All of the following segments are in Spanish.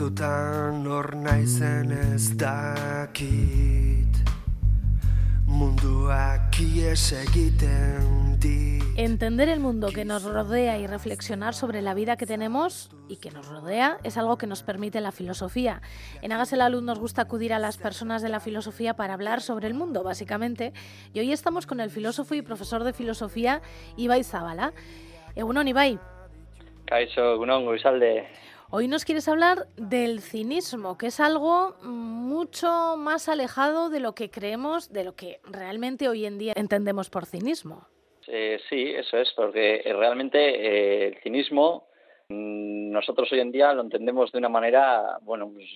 batzutan hor naizen ez dakit Munduak ies egiten dit Entender el mundo que nos rodea y reflexionar sobre la vida que tenemos y que nos rodea es algo que nos permite la filosofía. En Hágase la Luz nos gusta acudir a las personas de la filosofía para hablar sobre el mundo, básicamente. Y hoy estamos con el filósofo y profesor de filosofía Ibai Zabala. Egunon, Ibai. Caixo, egunon, Guisalde. Hoy nos quieres hablar del cinismo, que es algo mucho más alejado de lo que creemos, de lo que realmente hoy en día entendemos por cinismo. Eh, sí, eso es, porque eh, realmente eh, el cinismo mm, nosotros hoy en día lo entendemos de una manera, bueno, pues,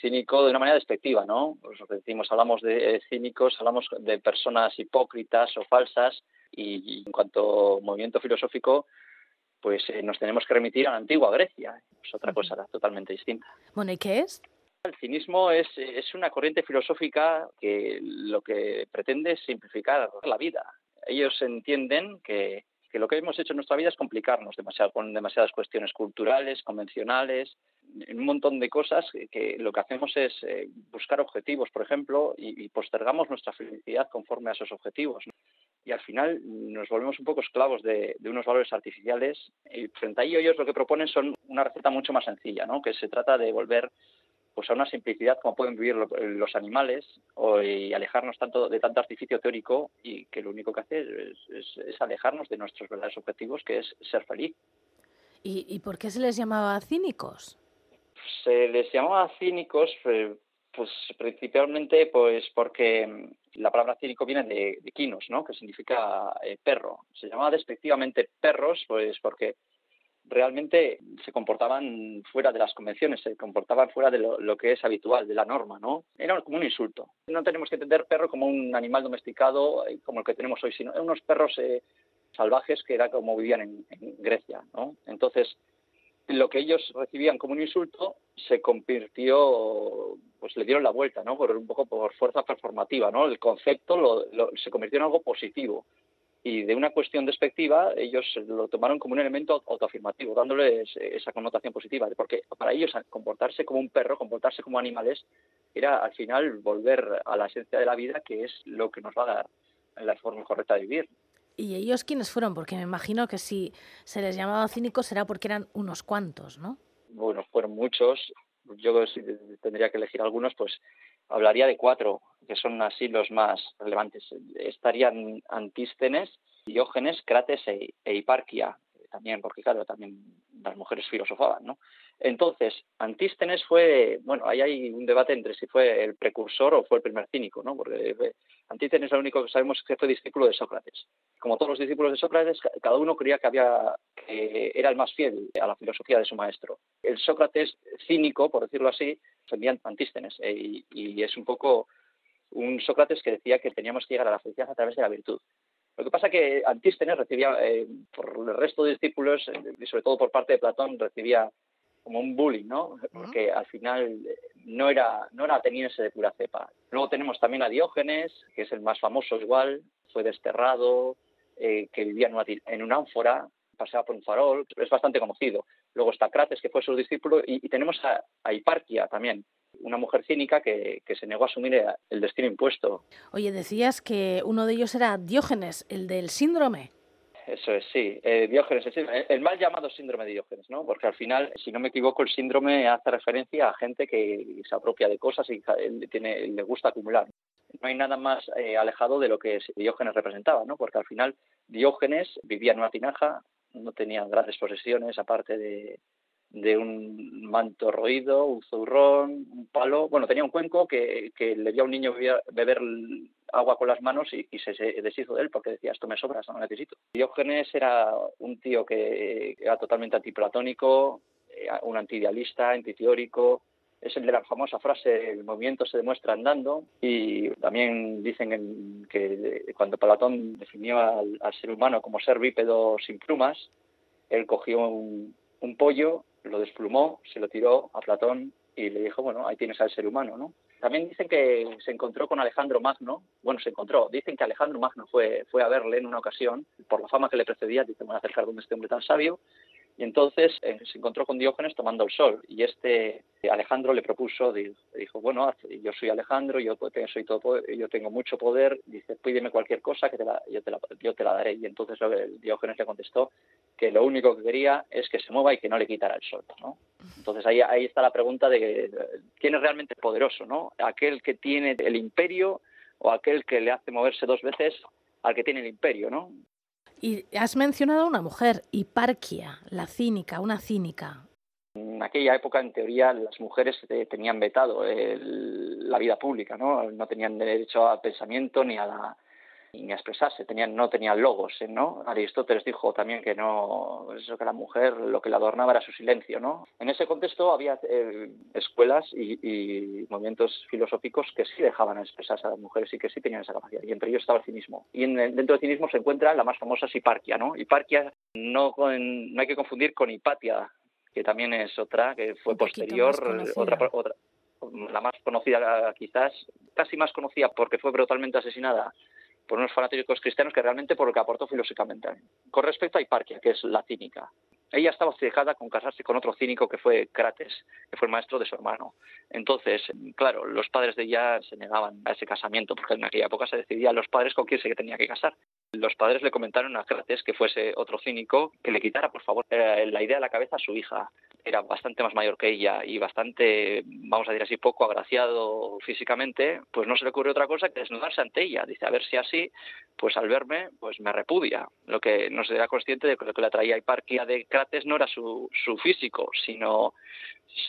cínico, de una manera despectiva, ¿no? Pues lo que decimos, hablamos de cínicos, hablamos de personas hipócritas o falsas y, en cuanto movimiento filosófico, pues nos tenemos que remitir a la antigua Grecia, es otra cosa totalmente distinta. Bueno, ¿y qué es? El cinismo es, es una corriente filosófica que lo que pretende es simplificar la vida, ellos entienden que, lo que hemos hecho en nuestra vida es complicarnos demasiado con demasiadas cuestiones culturales, convencionales, un montón de cosas que, lo que hacemos es eh, buscar objetivos, por ejemplo, y, postergamos nuestra felicidad conforme a esos objetivos. Y al final nos volvemos un poco esclavos de, unos valores artificiales. Y frente a ello, ellos lo que proponen son una receta mucho más sencilla, ¿no? que se trata de volver pues a una simplicidad como pueden vivir los animales y alejarnos tanto de tanto artificio teórico y que lo único que hace es, alejarnos de nuestros verdaderos objetivos, que es ser feliz. ¿Y, por qué se les llamaba cínicos? Se les llamaba cínicos, eh, pues principalmente pues porque la palabra cínico viene de, quinos, ¿no? que significa eh, perro. Se llamaba despectivamente perros, pues porque realmente se comportaban fuera de las convenciones, se comportaban fuera de lo, que es habitual, de la norma, ¿no? Era como un insulto. No tenemos que entender perro como un animal domesticado eh, como el que tenemos hoy, sino unos perros eh, salvajes que era como vivían en, Grecia, ¿no? Entonces, lo que ellos recibían como un insulto se convirtió, pues le dieron la vuelta, ¿no? Por un poco por fuerza performativa, ¿no? El concepto se convirtió en algo positivo y de una cuestión despectiva ellos lo tomaron como un elemento autoafirmativo, dándoles esa connotación positiva, porque para ellos comportarse como un perro, comportarse como animales, era al final volver a la esencia de la vida, que es lo que nos va a dar la forma correcta de vivir. ¿Y ellos quiénes fueron? Porque me imagino que si se les llamaba cínicos será porque eran unos cuantos, ¿no? Bueno, fueron muchos. Yo si tendría que elegir algunos, pues hablaría de cuatro, que son así los más relevantes. Estarían Antístenes, Diógenes, Crates e, e Hiparquia, también, porque claro, también las mujeres filosofaban, ¿no? Entonces, Antístenes fue, bueno, ahí hay un debate entre si fue el precursor o fue el primer cínico, ¿no? Porque Antístenes es lo único que sabemos que fue discípulo de Sócrates. Como todos los discípulos de Sócrates, cada uno creía que había que era el más fiel a la filosofía de su maestro. El Sócrates cínico, por decirlo así, defendía Antístenes eh, y, es un poco un Sócrates que decía que teníamos que llegar a la felicidad a través de la virtud. Lo que pasa es que Antístenes recibía, eh, por el resto de discípulos, eh, y sobre todo por parte de Platón, recibía como un bullying, ¿no? Porque al final no era, no era ateniense de pura cepa. Luego tenemos también a Diógenes, que es el más famoso igual, fue desterrado, que vivía en una, en una ánfora, paseaba por un farol, es bastante conocido. Luego está Crates, que fue su discípulo, y, tenemos a, Hiparquia también, una mujer cínica que, se negó a asumir el destino impuesto. Oye, decías que uno de ellos era Diógenes, el del síndrome. Eso es, sí. Eh, Diógenes, el, mal llamado síndrome de Diógenes, ¿no? Porque al final, si no me equivoco, el síndrome hace referencia a gente que se apropia de cosas y tiene, le gusta acumular. No hay nada más eh, alejado de lo que Diógenes representaba, ¿no? Porque al final Diógenes vivía en una tinaja, no tenía grandes posesiones, aparte de, un manto roído, un zurrón, un palo. Bueno, tenía un cuenco que, le dio a un niño beber agua con las manos y, se, deshizo de él porque decía, esto me sobra, esto no necesito. Diógenes era un tío que era totalmente antiplatónico, eh, un antiidealista, antiteórico, es el de la famosa frase el movimiento se demuestra andando y también dicen que cuando Platón definió al, ser humano como ser bípedo sin plumas, él cogió un, pollo, lo desplumó, se lo tiró a Platón y le dijo, bueno, ahí tienes al ser humano, ¿no? También dicen que se encontró con Alejandro Magno, bueno, se encontró, dicen que Alejandro Magno fue, fue a verle en una ocasión, por la fama que le precedía, dice, me voy a acercar donde este hombre tan sabio, Y entonces eh, se encontró con Diógenes tomando el sol y este Alejandro le propuso, dijo, bueno, yo soy Alejandro, yo, soy todo, yo tengo mucho poder, dice, pídeme cualquier cosa que te la, yo, te la, yo te la daré. Y entonces Diógenes le contestó que lo único que quería es que se mueva y que no le quitara el sol. ¿no? Entonces ahí, ahí está la pregunta de quién es realmente poderoso, ¿no? Aquel que tiene el imperio o aquel que le hace moverse dos veces al que tiene el imperio, ¿no? Y has mencionado a una mujer, Hiparquia, la cínica, una cínica. En aquella época, en teoría, las mujeres eh, tenían vetado la vida pública, ¿no? No tenían derecho al pensamiento ni a la ni a expresarse, tenían, no tenían logos, ¿eh? ¿no? Aristóteles dijo también que no, eso que la mujer lo que la adornaba era su silencio, ¿no? En ese contexto había eh, escuelas y, movimientos filosóficos que sí dejaban expresarse a las mujeres y que sí tenían esa capacidad, y entre ellos estaba el cinismo. Y dentro del cinismo se encuentra la más famosa Hiparquia, ¿no? Hiparquia no, no hay que confundir con Hipatia, que también es otra, que fue posterior, otra, otra, la más conocida quizás, casi más conocida porque fue brutalmente asesinada por unos fanáticos cristianos que realmente por lo que aportó filosóficamente. Con respecto a Hiparquia, que es la cínica, ella estaba fijada con casarse con otro cínico que fue Crates, que fue el maestro de su hermano. Entonces, claro, los padres de ella se negaban a ese casamiento, porque en aquella época se decidía los padres con quién se tenía que casar. Los padres le comentaron a Crates que fuese otro cínico que le quitara, por favor, eh, la idea de la cabeza a su hija. Era bastante más mayor que ella y bastante, vamos a decir así, poco agraciado físicamente, pues no se le ocurrió otra cosa que desnudarse ante ella. Dice, a ver si así, pues al verme, pues me repudia. Lo que no se era consciente de que lo que le traía Hiparquia de Crates no era su, su físico, sino,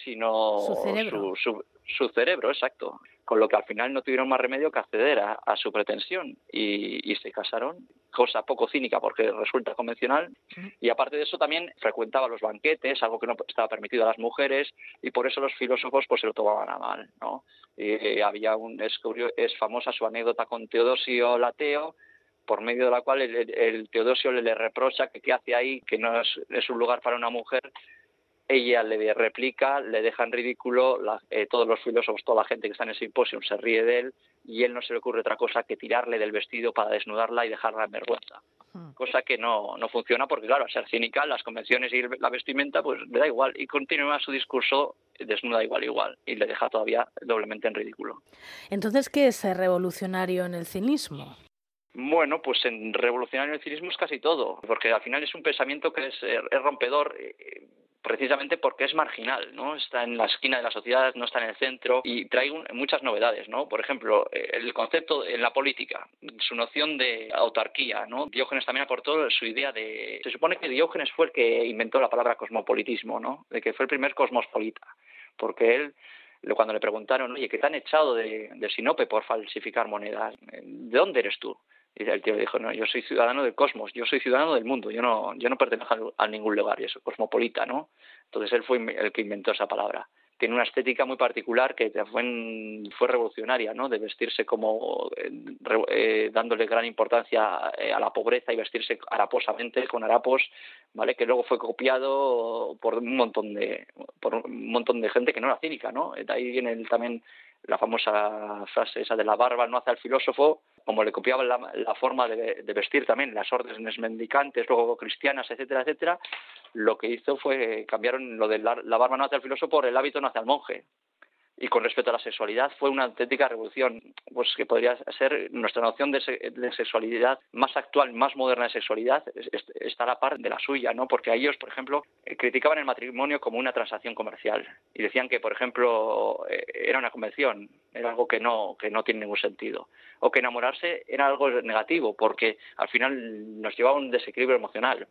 sino su cerebro. Su, cerebro, exacto. Con lo que al final no tuvieron más remedio que acceder a, su pretensión y, y, se casaron, cosa poco cínica porque resulta convencional. Y aparte de eso también frecuentaba los banquetes, algo que no estaba permitido a las mujeres y por eso los filósofos pues se lo tomaban a mal. ¿no? Y, había un, es, es famosa su anécdota con Teodosio Lateo, por medio de la cual el, Teodosio le, reprocha que qué hace ahí, que no es, un lugar para una mujer. Ella le replica, le deja en ridículo, eh, todos los filósofos, toda la gente que está en ese simposio se ríe de él y él no se le ocurre otra cosa que tirarle del vestido para desnudarla y dejarla en vergüenza. Cosa que no, no funciona porque, claro, al ser cínica, las convenciones y la vestimenta, pues le da igual y continúa su discurso desnuda igual igual y le deja todavía doblemente en ridículo. Entonces, ¿qué es revolucionario en el cinismo? Bueno, pues en revolucionario el cinismo es casi todo, porque al final es un pensamiento que es, eh, rompedor eh, precisamente porque es marginal, ¿no? Está en la esquina de la sociedad, no está en el centro y trae muchas novedades, ¿no? Por ejemplo, eh, el concepto en la política, su noción de autarquía, ¿no? Diógenes también aportó su idea de... Se supone que Diógenes fue el que inventó la palabra cosmopolitismo, ¿no? De que fue el primer cosmopolita, porque él cuando le preguntaron, oye, que te han echado de, de Sinope por falsificar monedas, ¿de dónde eres tú? Y el tío dijo, no, yo soy ciudadano del cosmos, yo soy ciudadano del mundo, yo no, yo no pertenezco a, ningún lugar, y eso, cosmopolita, ¿no? Entonces él fue el que inventó esa palabra. Tiene una estética muy particular que fue, fue revolucionaria, ¿no? De vestirse como eh, eh, dándole gran importancia eh, a la pobreza y vestirse haraposamente con harapos, ¿vale? Que luego fue copiado por un montón de por un montón de gente que no era cínica, ¿no? De ahí viene también la famosa frase esa de la barba no hace al filósofo, como le copiaban la, forma de, vestir también, las órdenes mendicantes, luego cristianas, etcétera, etcétera, lo que hizo fue cambiaron lo de la, barba no hace al filósofo por el hábito no hace al monje y con respecto a la sexualidad fue una auténtica revolución, pues que podría ser nuestra noción de, sexualidad más actual, más moderna de sexualidad, está a la par de la suya, ¿no? Porque ellos, por ejemplo, eh, criticaban el matrimonio como una transacción comercial y decían que, por ejemplo, eh, era una convención, era algo que no, que no tiene ningún sentido, o que enamorarse era algo negativo, porque al final nos llevaba a un desequilibrio emocional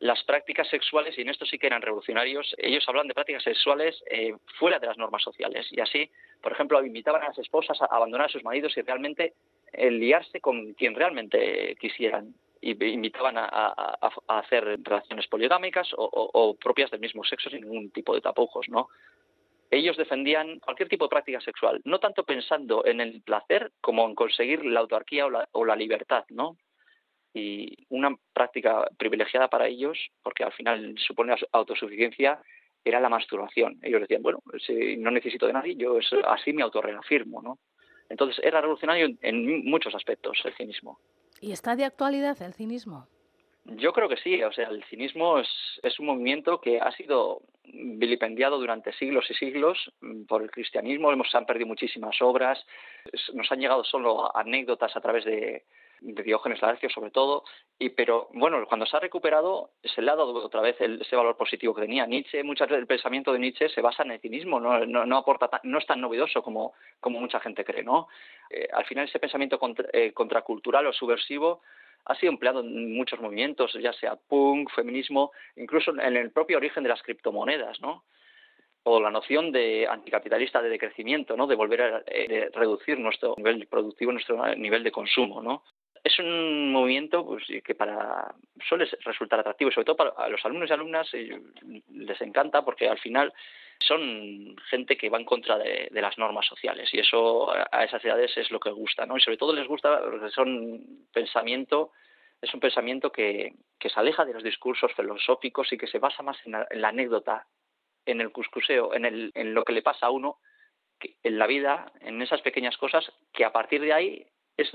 las prácticas sexuales, y en esto sí que eran revolucionarios, ellos hablan de prácticas sexuales eh, fuera de las normas sociales. Y así, por ejemplo, invitaban a las esposas a abandonar a sus maridos y realmente eh, liarse con quien realmente quisieran. Y invitaban a, hacer relaciones poligámicas o, propias del mismo sexo sin ningún tipo de tapujos, ¿no? Ellos defendían cualquier tipo de práctica sexual, no tanto pensando en el placer como en conseguir la autarquía o la, o la libertad, ¿no? Y una práctica privilegiada para ellos, porque al final supone autosuficiencia, era la masturbación. Ellos decían, bueno, si no necesito de nadie, yo así me autorreafirmo, ¿no? Entonces era revolucionario en muchos aspectos el cinismo. ¿Y está de actualidad el cinismo? Yo creo que sí, o sea, el cinismo es, es un movimiento que ha sido vilipendiado durante siglos y siglos por el cristianismo, hemos han perdido muchísimas obras, nos han llegado solo anécdotas a través de, de Diógenes Laercio sobre todo, y pero bueno, cuando se ha recuperado se le ha dado otra vez ese valor positivo que tenía. Nietzsche, muchas veces el pensamiento de Nietzsche se basa en el cinismo, no, no, aporta no es tan novedoso como, como mucha gente cree, ¿no? Eh, al final ese pensamiento eh, contracultural o subversivo ha sido empleado en muchos movimientos, ya sea punk, feminismo, incluso en el propio origen de las criptomonedas, ¿no? o la noción de anticapitalista de decrecimiento, ¿no? de volver a eh, reducir nuestro nivel productivo, nuestro nivel de consumo. ¿no? Es un movimiento pues, que para suele resultar atractivo, sobre todo para los alumnos y alumnas eh, les encanta porque al final son gente que va en contra de, las normas sociales y eso a esas edades es lo que gusta, ¿no? Y sobre todo les gusta porque son pensamiento es un pensamiento que, que se aleja de los discursos filosóficos y que se basa más en la, anécdota, en el cuscuseo, en, el, en lo que le pasa a uno en la vida, en esas pequeñas cosas, que a partir de ahí es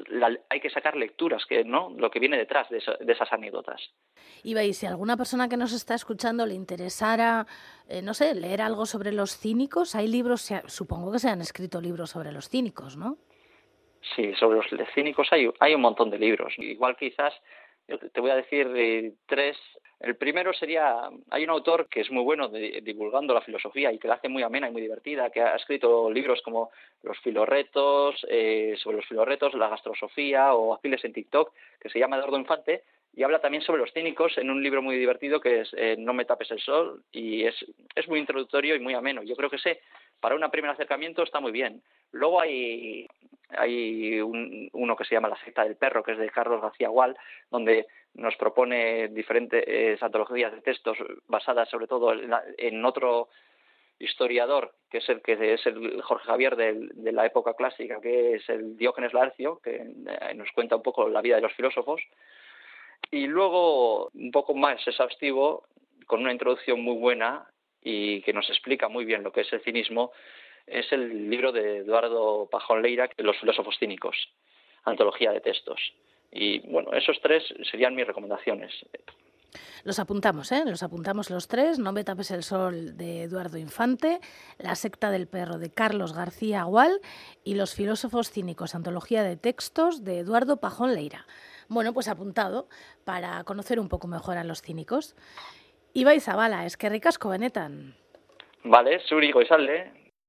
hay que sacar lecturas, que no lo que viene detrás de, esas anécdotas. Y veis, si alguna persona que nos está escuchando le interesara, eh, no sé, leer algo sobre los cínicos, hay libros, supongo que se han escrito libros sobre los cínicos, ¿no? Sí, sobre los cínicos hay, hay un montón de libros. Igual quizás, te voy a decir eh, tres el primero sería, hay un autor que es muy bueno divulgando la filosofía y que la hace muy amena y muy divertida, que ha escrito libros como Los filorretos, eh, sobre los filorretos, la gastrosofía o Afiles en TikTok, que se llama Eduardo Infante, y habla también sobre los cínicos en un libro muy divertido que es eh, No me tapes el sol, y es, es muy introductorio y muy ameno. Yo creo que ese, para un primer acercamiento, está muy bien. Luego hay, uno que se llama La secta del perro, que es de Carlos García Gual, donde nos propone diferentes antologías de textos basadas sobre todo en, otro historiador, que es el que es el Jorge Javier de, la época clásica, que es el Diógenes Laercio, que eh, nos cuenta un poco la vida de los filósofos. Y luego, un poco más exhaustivo, con una introducción muy buena y que nos explica muy bien lo que es el cinismo, es el libro de Eduardo Pajón Leira, Los filósofos cínicos, antología de textos. Y bueno, esos tres serían mis recomendaciones. Los apuntamos, ¿eh? Los apuntamos los tres. No me tapes el sol de Eduardo Infante, La secta del perro de Carlos García Agual y Los filósofos cínicos, antología de textos de Eduardo Pajón Leira. Bueno, pues apuntado para conocer un poco mejor a los cínicos. Ibai Zabala, eskerrik asko benetan. Bale, zuri goizalde.